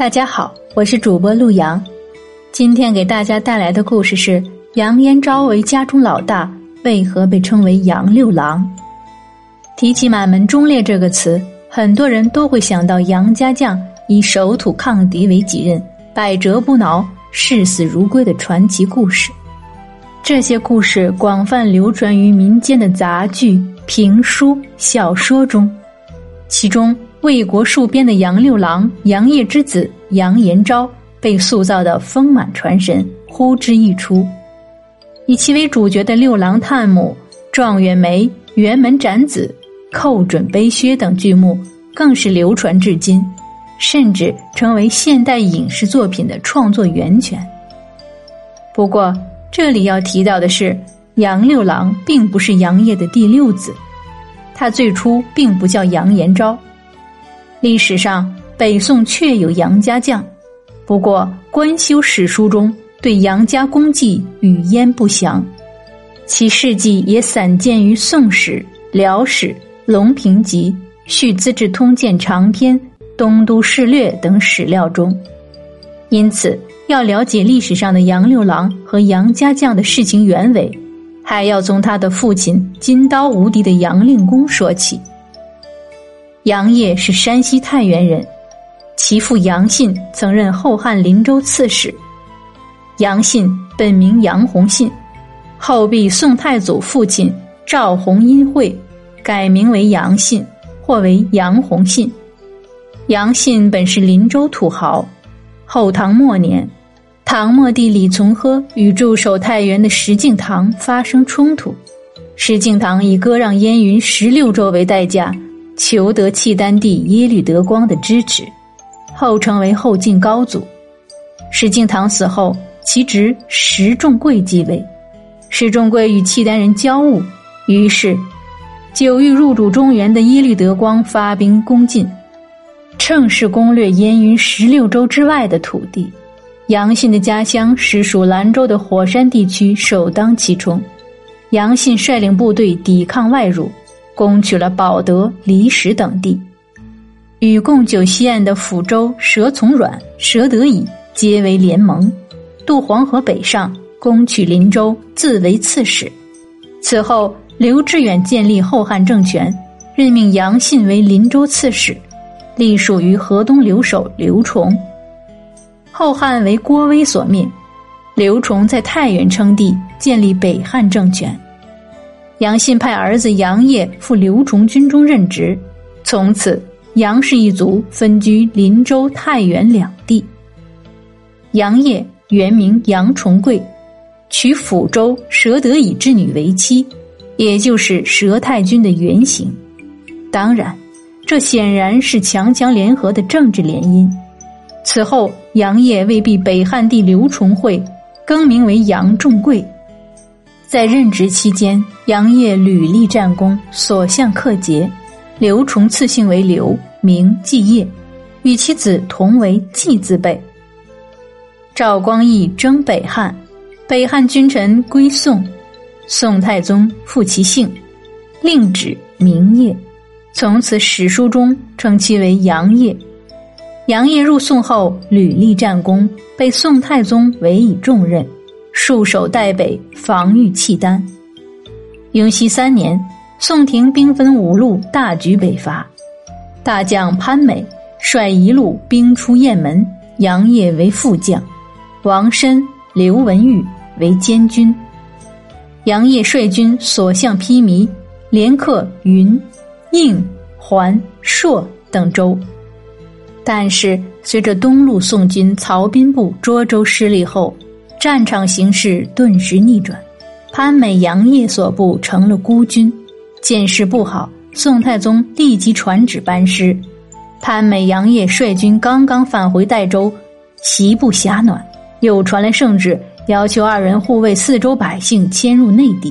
大家好，我是主播陆阳，今天给大家带来的故事是杨延昭为家中老大，为何被称为杨六郎？提起满门忠烈这个词，很多人都会想到杨家将以守土抗敌为己任，百折不挠、视死如归的传奇故事。这些故事广泛流传于民间的杂剧、评书、小说中，其中。为国戍边的杨六郎杨业之子杨延昭被塑造的丰满传神，呼之欲出。以其为主角的六郎探母、状元梅、辕门斩子、寇准背靴等剧目，更是流传至今，甚至成为现代影视作品的创作源泉。不过，这里要提到的是，杨六郎并不是杨业的第六子，他最初并不叫杨延昭。历史上，北宋确有杨家将，不过官修史书中对杨家功绩语焉不详，其事迹也散见于《宋史》《辽史》《隆平集》《续资治通鉴长篇》《东都事略》等史料中。因此，要了解历史上的杨六郎和杨家将的事情原委，还要从他的父亲金刀无敌的杨令公说起。杨业是山西太原人，其父杨信曾任后汉林州刺史。杨信本名杨洪信，后避宋太祖父亲赵弘殷讳，改名为杨信，或为杨洪信。杨信本是林州土豪。后唐末年，唐末帝李从珂与驻守太原的石敬瑭发生冲突，石敬瑭以割让燕云十六州为代价。求得契丹帝耶律德光的支持，后成为后晋高祖。石敬瑭死后，其侄石重贵继位。石重贵与契丹人交恶，于是久欲入主中原的耶律德光发兵攻进，趁势攻略燕云十六州之外的土地。杨信的家乡实属兰州的火山地区，首当其冲。杨信率领部队抵抗外辱。攻取了保德、离石等地，与共九西岸的抚州佘从阮、佘德以结为联盟，渡黄河北上，攻取林州，自为刺史。此后，刘志远建立后汉政权，任命杨信为林州刺史，隶属于河东留守刘崇。后汉为郭威所灭，刘崇在太原称帝，建立北汉政权。杨信派儿子杨业赴刘崇军中任职，从此杨氏一族分居林州、太原两地。杨业原名杨重贵，娶抚州佘德以之女为妻，也就是佘太君的原型。当然，这显然是强强联合的政治联姻。此后，杨业为避北汉帝刘崇惠，更名为杨重贵。在任职期间，杨业屡立战功，所向克捷。刘崇赐姓为刘，名继业，与其子同为继字辈。赵光义征北汉，北汉君臣归宋，宋太宗复其姓，令指名业，从此史书中称其为杨业。杨业入宋后屡立战功，被宋太宗委以重任。戍守代北，防御契丹。永熙三年，宋廷兵分五路大举北伐，大将潘美率一路兵出雁门，杨业为副将，王申、刘文玉为监军。杨业率军所向披靡，连克云、应、环、朔等州。但是，随着东路宋军曹彬部涿州失利后。战场形势顿时逆转，潘美、杨业所部成了孤军，见势不好，宋太宗立即传旨班师。潘美、杨业率军刚刚返回代州，席不暇暖，又传来圣旨，要求二人护卫四周百姓迁入内地。